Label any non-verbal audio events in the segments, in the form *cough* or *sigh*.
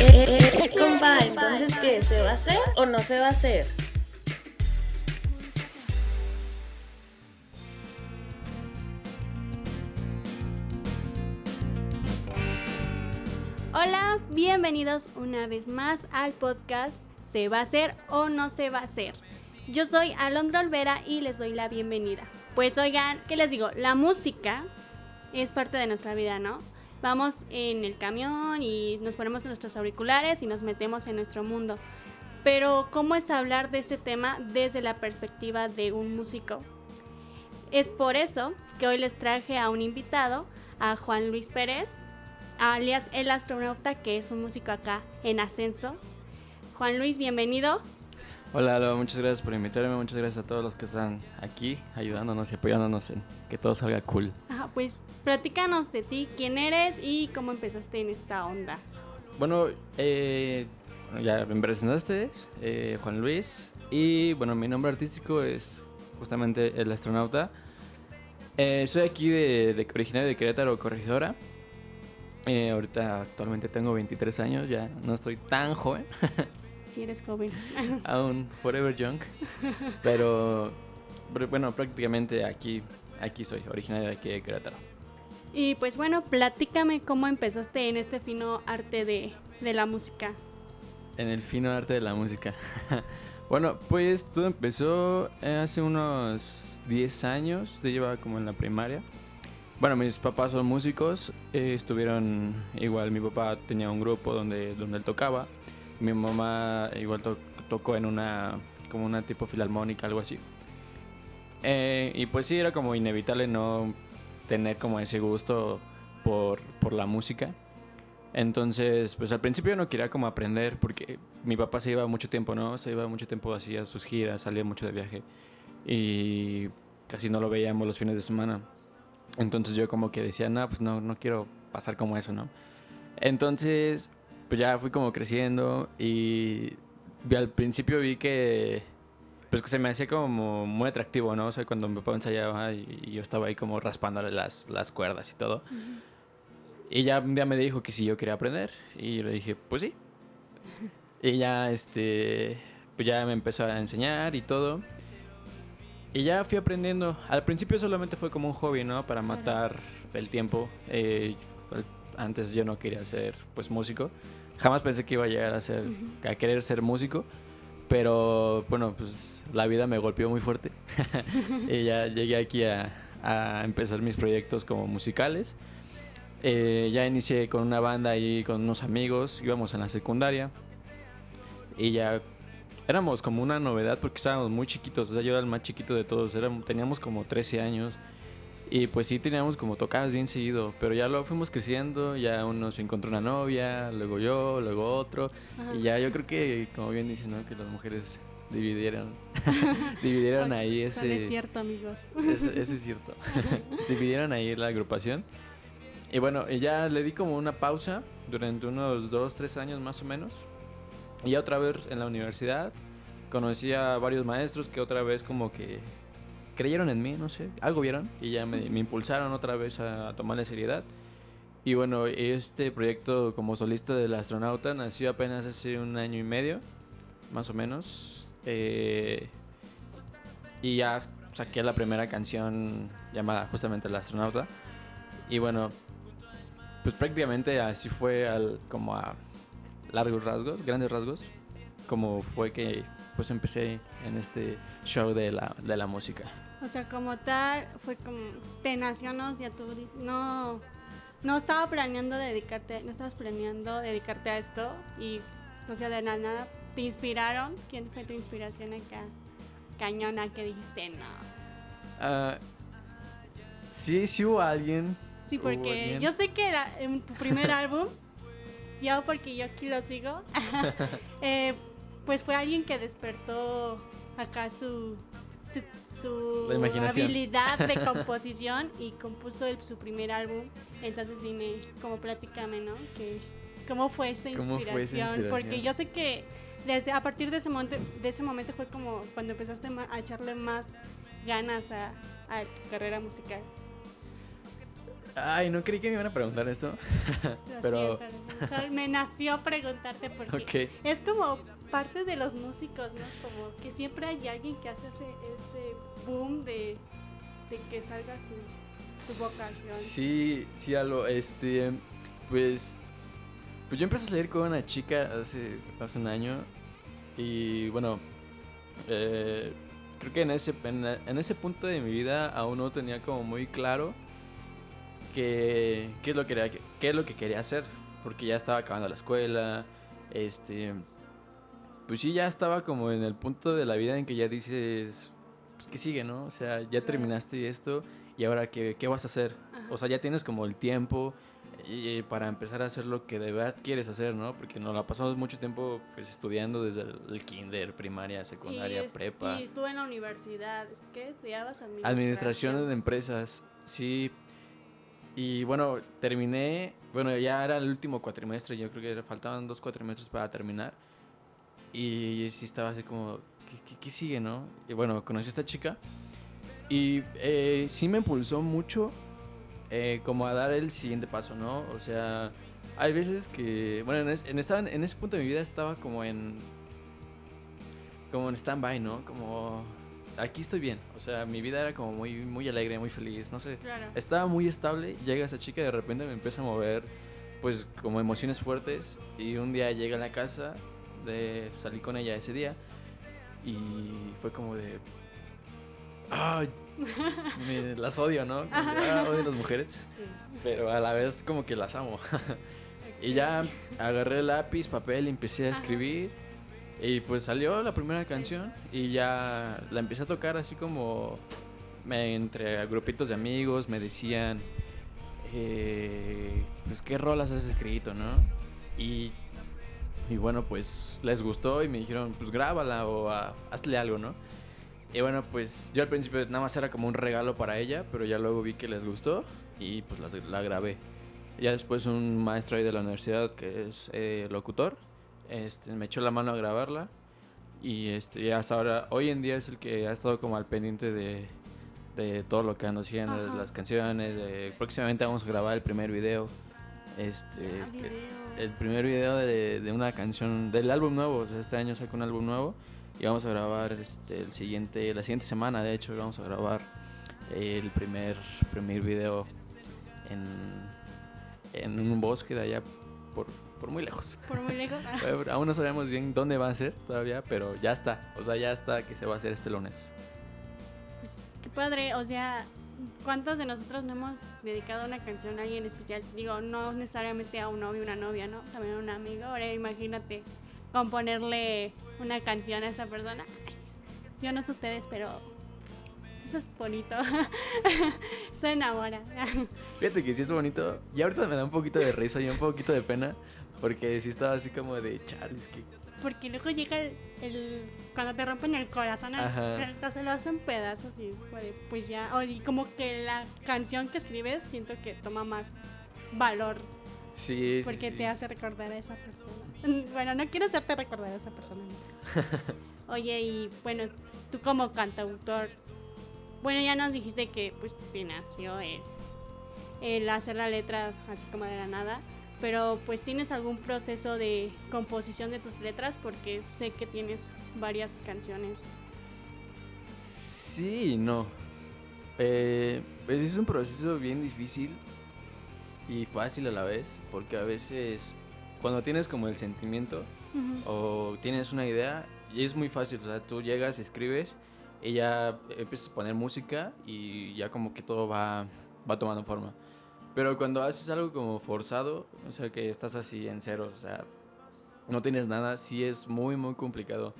Eh, eh, entonces, ¿qué? ¿Se va a hacer o no se va a hacer? Hola, bienvenidos una vez más al podcast ¿Se va a hacer o no se va a hacer? Yo soy Alondra Olvera y les doy la bienvenida. Pues oigan, ¿qué les digo? La música es parte de nuestra vida, ¿no? Vamos en el camión y nos ponemos nuestros auriculares y nos metemos en nuestro mundo. Pero ¿cómo es hablar de este tema desde la perspectiva de un músico? Es por eso que hoy les traje a un invitado, a Juan Luis Pérez, alias El Astronauta, que es un músico acá en ascenso. Juan Luis, bienvenido. Hola, muchas gracias por invitarme, muchas gracias a todos los que están aquí ayudándonos y apoyándonos en que todo salga cool. Ajá, pues platícanos de ti, quién eres y cómo empezaste en esta onda. Bueno, eh, ya me presentaste, eh, Juan Luis, y bueno, mi nombre artístico es justamente El Astronauta. Eh, soy aquí de, de originario de Querétaro, Corregidora. Eh, ahorita actualmente tengo 23 años, ya no estoy tan joven. *laughs* Si eres joven. *laughs* Aún forever young. Pero, pero bueno, prácticamente aquí, aquí soy, originario de aquí de Querétaro. Y pues bueno, platícame cómo empezaste en este fino arte de, de la música. En el fino arte de la música. *laughs* bueno, pues todo empezó eh, hace unos 10 años, yo llevaba como en la primaria. Bueno, mis papás son músicos, eh, estuvieron igual, mi papá tenía un grupo donde, donde él tocaba, mi mamá igual to- tocó en una, como una tipo filarmónica, algo así. Eh, y pues sí, era como inevitable no tener como ese gusto por, por la música. Entonces, pues al principio no quería como aprender porque mi papá se iba mucho tiempo, ¿no? Se iba mucho tiempo así a sus giras, salía mucho de viaje y casi no lo veíamos los fines de semana. Entonces yo como que decía, no, pues no, no quiero pasar como eso, ¿no? Entonces, pues ya fui como creciendo y al principio vi que, pues que se me hacía como muy atractivo, ¿no? O sea, cuando mi papá ensayaba y, yo estaba ahí como raspándole las, las cuerdas y todo. Y ya un día me dijo que si yo quería aprender. Y le dije, pues sí. Y ya, este, pues ya me empezó a enseñar y todo. Y ya fui aprendiendo. Al principio solamente fue como un hobby, ¿no? Para matar el tiempo. Eh, antes yo no quería ser, pues, músico. Jamás pensé que iba a llegar a ser, a querer ser músico. Pero, bueno, pues la vida me golpeó muy fuerte. *laughs* y ya llegué aquí a, a empezar mis proyectos como musicales. Eh, ya inicié con una banda ahí con unos amigos, íbamos en la secundaria y ya éramos como una novedad porque estábamos muy chiquitos, o sea, yo era el más chiquito de todos, éramos, teníamos como 13 años y pues sí teníamos como tocadas bien seguido, pero ya luego fuimos creciendo, ya uno se encontró una novia, luego yo, luego otro Ajá. y ya yo creo que como bien dicen, ¿no? que las mujeres dividieron, *laughs* dividieron ahí Eso ese... es cierto, amigos. Eso, eso es cierto. *laughs* Dividieron ahí la agrupación. Y bueno, ya le di como una pausa durante unos dos, tres años más o menos. Y ya otra vez en la universidad conocí a varios maestros que otra vez como que creyeron en mí, no sé, algo vieron y ya me, me impulsaron otra vez a tomarle seriedad. Y bueno, este proyecto como solista del astronauta nació apenas hace un año y medio, más o menos. Eh, y ya saqué la primera canción llamada justamente El astronauta. Y bueno, pues prácticamente así fue al, como a largos rasgos, grandes rasgos, como fue que pues empecé en este show de la, de la música. O sea, como tal, fue como, te nació, ¿no? O sea, tú no, no estaba planeando dedicarte, no estabas planeando dedicarte a esto y, o sea, de la nada, te inspiraron. ¿Quién fue tu inspiración acá? Cañona que dijiste, no. Ah, sí, sí hubo alguien. Sí, hubo porque alguien. yo sé que en tu primer *laughs* álbum, yo porque yo aquí lo sigo, *laughs* eh, pues fue alguien que despertó acá su, su, habilidad de *laughs* composición y compuso el- su primer álbum. Entonces dime, como platícame, ¿no? Que, ¿Cómo fue esta ¿Cómo inspiración? fue esa inspiración? Porque yo sé que desde a partir de ese momento, de ese momento fue como cuando empezaste a echarle más ganas a, a tu carrera musical. Ay, no creí que me iban a preguntar esto. Lo *laughs* Pero- siento, Sol, me nació preguntarte porque Ok. es como parte de los músicos, ¿no? Como que siempre hay alguien que hace ese, ese boom de, de que salga su, su vocación. Sí, sí, algo, este, pues, pues yo empecé a salir con una chica hace, hace un año y bueno, eh, creo que en ese, en, en ese punto de mi vida aún no tenía como muy claro que, qué, es lo que quería, qué es lo que quería hacer, porque ya estaba acabando la escuela, este, pues sí, ya estaba como en el punto de la vida en que ya dices, pues, ¿qué sigue, no? O sea, ya terminaste esto y ahora qué, qué vas a hacer. Ajá. O sea, ya tienes como el tiempo y, para empezar a hacer lo que de verdad quieres hacer, ¿no? Porque nos la pasamos mucho tiempo pues, estudiando desde el, kinder, primaria, secundaria, Sí, es- prepa. Y estuve en la universidad. ¿Qué estudiabas? Administración. Administración de empresas, sí. Y bueno, terminé, bueno, ya era el último cuatrimestre, yo creo que faltaban dos cuatrimestres para terminar. Y sí estaba así como, ¿qué, qué- qué sigue, no? Y bueno, conocí a esta chica y eh, sí me impulsó mucho eh, como a dar el siguiente paso, ¿no? O sea, hay veces que, bueno, en, es- en, estaba- en ese punto de mi vida estaba como en, como en stand-by, ¿no? Como, aquí estoy bien. O sea, mi vida era como muy, muy alegre, muy feliz, no sé. Claro. Estaba muy estable, llega esa chica y de repente me empieza a mover, pues, como emociones fuertes. Y un día llega a la casa, de, salí con ella ese día y fue como de... ¡Ay! me- *laughs* las odio, ¿no? Ah, odio a las mujeres, Sí. pero a la vez como que las amo. *laughs* Y ya agarré lápiz, papel y empecé a Ajá. Y pues salió la primera canción y ya la empecé a tocar así como entre grupitos de amigos me decían, eh, pues qué rolas has escrito, ¿no? Y, y bueno, pues les gustó y me dijeron, pues grábala o ah, hazle algo, ¿no? Y bueno, pues yo al principio nada más era como un regalo para ella, pero ya luego vi que les gustó y pues las- la, grabé. Ya después un maestro ahí de la universidad que es eh, locutor, este, me echó la mano a grabarla y este, ya hasta ahora, hoy en día es el que ha estado como al pendiente de, de todo lo que ando haciendo, de las canciones, de- próximamente vamos a grabar el primer video. Este, Ah, video. el primer video de, de una canción del álbum nuevo. o sea, este año saco un álbum nuevo y vamos a grabar este, el siguiente, la siguiente semana, de hecho, vamos a grabar el primer, primer video en, en un bosque de allá por, por muy lejos. Por muy lejos. *laughs* Ah, Aún no sabemos bien dónde va a ser todavía, pero ya está. O sea, ya está que se va a hacer este lunes. Pues qué padre, o sea, ¿cuántos de nosotros no hemos dedicado una canción a alguien especial? Digo, no necesariamente a un novio, una novia, ¿no? También a un amigo. Ahora imagínate componerle una canción a esa persona. Yo no sé ustedes, pero eso es bonito. *laughs* Se enamora. Fíjate que sí es bonito. Y ahorita me da un poquito de risa y un poquito de pena. Porque sí estaba así como de chales que Porque luego llega el, el- cuando te rompen el corazón, se, se lo hacen pedazos y es como de, pues ya, y como que la canción que escribes siento que toma más valor Sí, sí, porque sí. te hace recordar a esa persona. *laughs* Bueno, no quiero hacerte recordar a esa persona. *laughs* Oye, y bueno, tú como cantautor, bueno, ya nos dijiste que pues te nació el, el hacer la letra así como de la nada, pero pues tienes algún proceso de composición de tus letras porque sé que tienes varias canciones. Sí no. Eh, pues es un proceso bien difícil y fácil a la vez, porque a veces cuando tienes como el sentimiento Ujú. o tienes una idea, y es muy fácil, o sea, tú llegas, escribes y ya empiezas a poner música y ya como que todo va, va tomando forma. Pero cuando haces algo como forzado, o sea, que estás así en ceros, o sea, no tienes nada, sí es muy, muy complicado.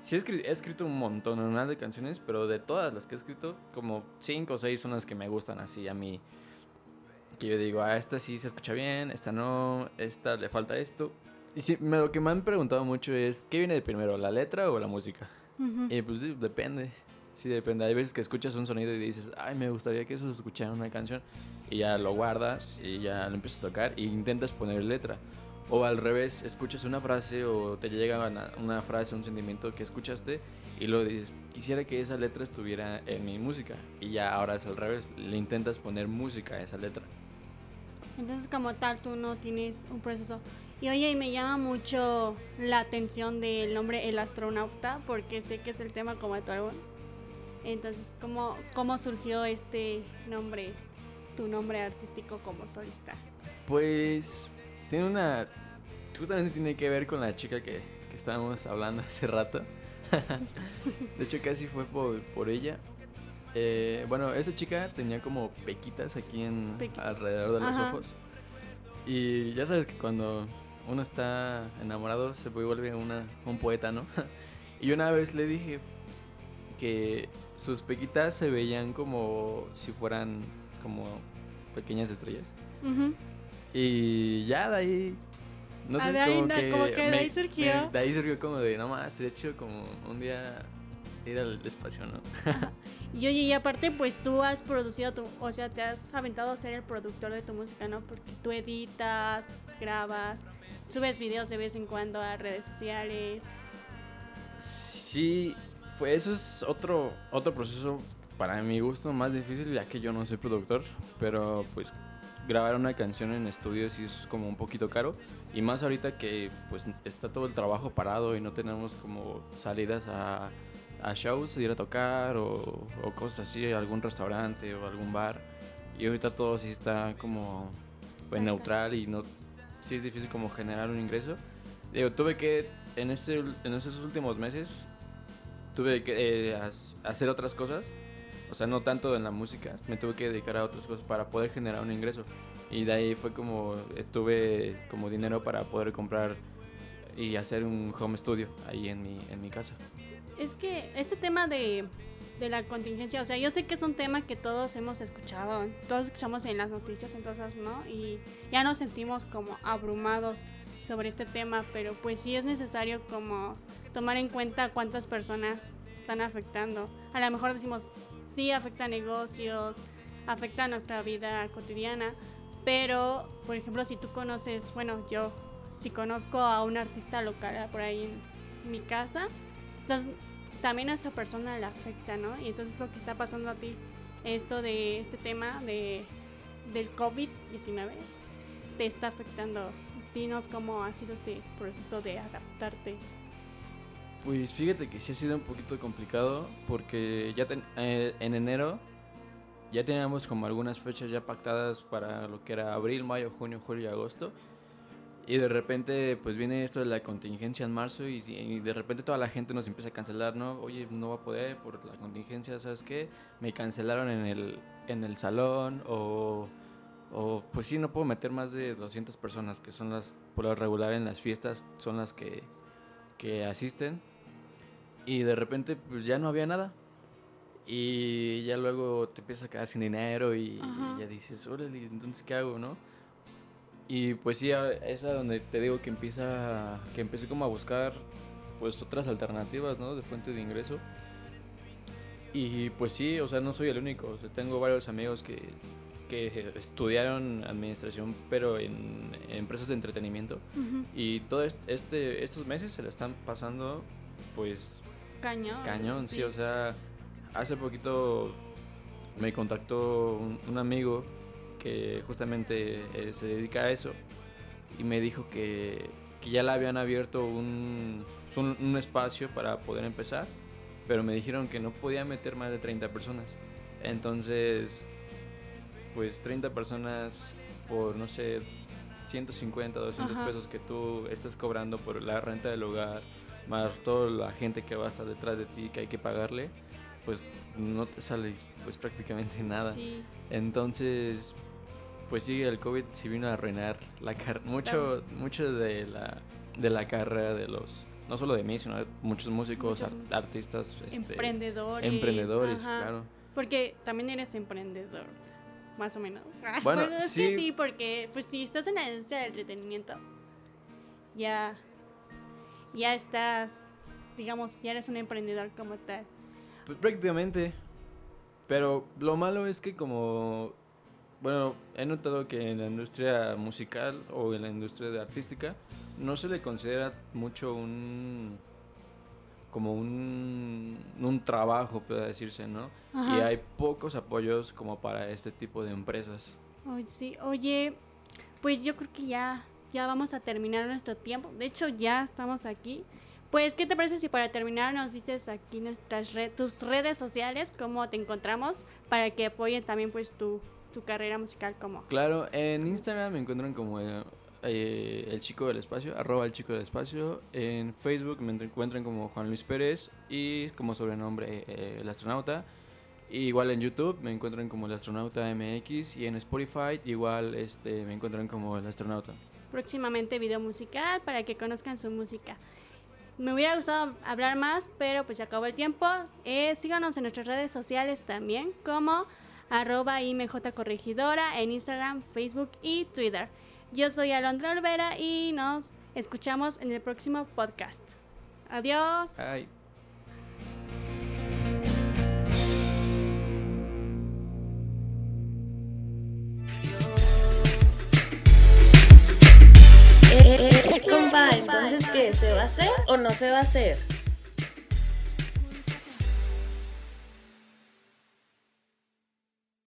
Sí he, escri- he escrito un montón de canciones, pero de todas las que he escrito, como cinco o seis son las que me gustan así a mí. Que yo digo, ah, esta sí se escucha bien, esta no, esta le falta esto. Y sí, lo que me han preguntado mucho es, ¿qué viene de primero, la letra o la música? Ujú. Y pues sí, depende. Sí, depende. Hay veces que escuchas un sonido y dices, ay, me gustaría que eso se escuchara en una canción. Y ya lo guardas y ya lo empiezas a tocar e intentas poner letra. O al revés, escuchas una frase o te llega una, una frase, un sentimiento que escuchaste y lo dices, quisiera que esa letra estuviera en mi música. Y ya ahora es al revés, le intentas poner música a esa letra. Entonces como tal tú no tienes un proceso. Y oye, y me llama mucho la atención del nombre El Astronauta, porque sé que es el tema como de tu álbum. Entonces, ¿cómo, ¿cómo surgió este nombre, tu nombre artístico como solista? Pues tiene una... Justamente tiene que ver con la chica que, que estábamos hablando *laughs* hace rato. de hecho, casi fue por, por ella. Eh, bueno, esa chica tenía como pequitas aquí en alrededor de los Ajá. ojos. Y ya sabes que cuando uno está enamorado se vuelve una, un poeta, ¿no? *laughs* y una vez le dije que sus pequitas se veían como si fueran como pequeñas estrellas. Y ya de ahí. No Ah, sé, de ahí como na- que. como que de ahí surgió. me- de ahí surgió como de, no más, de hecho, como un día ir al espacio, ¿no? Y oye, y aparte, pues tú has producido tu, o sea, te has aventado a ser el productor de tu música, ¿no? Porque tú editas, grabas, subes videos de vez en cuando a redes sociales. Sí, fue, eso es otro, otro proceso para mi gusto más difícil, ya que yo no soy productor, pero pues grabar una canción en estudio sí es como un poquito caro, y más ahorita que pues está todo el trabajo parado y no tenemos como salidas a, a shows, ir a tocar o, o cosas así, algún restaurante o algún bar, y ahorita todo sí está como pues, neutral y no, sí es difícil como generar un ingreso. Digo, tuve que, en, ese, en esos últimos meses, tuve que eh, hacer otras cosas. O sea, no tanto en la música, me tuve que dedicar a otras cosas para poder generar un ingreso. Y de ahí fue como, tuve como dinero para poder comprar y hacer un home studio ahí en mi, en mi casa. Es que este tema de, de la contingencia, o sea, yo sé que es un tema que todos hemos escuchado, todos escuchamos en las noticias, entonces, ¿no? Y ya nos sentimos como abrumados sobre este tema, pero pues sí es necesario como tomar en cuenta cuántas personas están afectando. A lo mejor decimos, sí afecta negocios, afecta nuestra vida cotidiana, pero, por ejemplo, si tú conoces, bueno, yo, si conozco a un artista local por ahí en mi casa, entonces también a esa persona le afecta, ¿no? Y entonces lo que está pasando a ti, esto de este tema de, del COVID-19, te está afectando. Dinos cómo ha sido este proceso de adaptarte. Pues fíjate que sí ha sido un poquito complicado porque ya eh, en enero ya teníamos como algunas fechas ya pactadas para lo que era abril, mayo, junio, julio y agosto. Y de repente pues viene esto de la contingencia en marzo y, y de repente toda la gente nos empieza a cancelar, ¿no? Oye, no va a poder por la contingencia, ¿sabes qué? Me cancelaron en el, en el salón o, o pues sí, no puedo meter más de 200 personas que son las, por lo regular en las fiestas, son las que, que asisten. Y de repente pues ya no había nada. Y ya luego te empiezas a quedar sin dinero y, Ajá. ya dices, órale, entonces ¿qué hago, no? Y pues sí, es a donde te digo que empieza, que empecé como a buscar pues otras alternativas, ¿no? De fuente de ingreso. Y pues sí, o sea, no soy el único, o sea, tengo varios amigos que, que estudiaron administración, pero en, en empresas de entretenimiento. Y todo est- este, estos meses se le están pasando, pues, Cañón. cañón, sí. o sea, hace poquito me contactó un, un amigo que justamente eh, se dedica a eso y me dijo que, que ya le habían abierto un, un, un espacio para poder empezar, pero me dijeron que no podía meter más de 30 personas. Entonces, pues 30 personas por, no sé, 150, 200 Ajá. pesos que tú estás cobrando por la renta del hogar, más toda la gente que va a estar detrás de ti que hay que pagarle, pues no te sale pues prácticamente *laughs* nada. Sí. Entonces, pues sí, el COVID sí vino a arruinar la car mucho, mucho de la, de la carrera de los, no solo de mí, sino de muchos músicos, Muchos ar- músicos. artistas, este, Emprendedores. emprendedores, ajá. claro. Porque también eres emprendedor, más o menos. Ah, Bueno, es sí. que sí, porque pues si estás en la industria del entretenimiento, ya, ya estás, digamos, ya eres un emprendedor como tal. Pues prácticamente. Pero lo malo es que como bueno, he notado que en la industria musical o en la industria de artística no se le considera mucho un como un, un trabajo, puede decirse, ¿no? Y hay pocos apoyos como para este tipo de empresas. Sí, oye, pues yo creo que ya, ya vamos a terminar nuestro tiempo. De hecho, ya estamos aquí. Pues, ¿qué te parece si para terminar nos dices aquí nuestras tus redes sociales, cómo te encontramos, para que apoyen también pues tu, tu carrera musical como? Claro, en Instagram me encuentran como eh, eh, el chico del espacio, arroba el chico del espacio. En Facebook me encuentran como Juan Luis Pérez y como sobrenombre eh, el astronauta. igual en YouTube me encuentran como el astronauta MX y en Spotify igual este, me encuentran como el astronauta. Próximamente video musical para que conozcan su música. Me hubiera gustado hablar más, pero pues se acabó el tiempo. Eh, síganos en nuestras redes sociales también como arroba imjcorregidora en Instagram, Facebook y Twitter. Yo soy Alondra Olvera y nos escuchamos en el próximo podcast. Adiós. Bye. Compa, entonces, ¿qué? ¿Se va a hacer o no se va a hacer?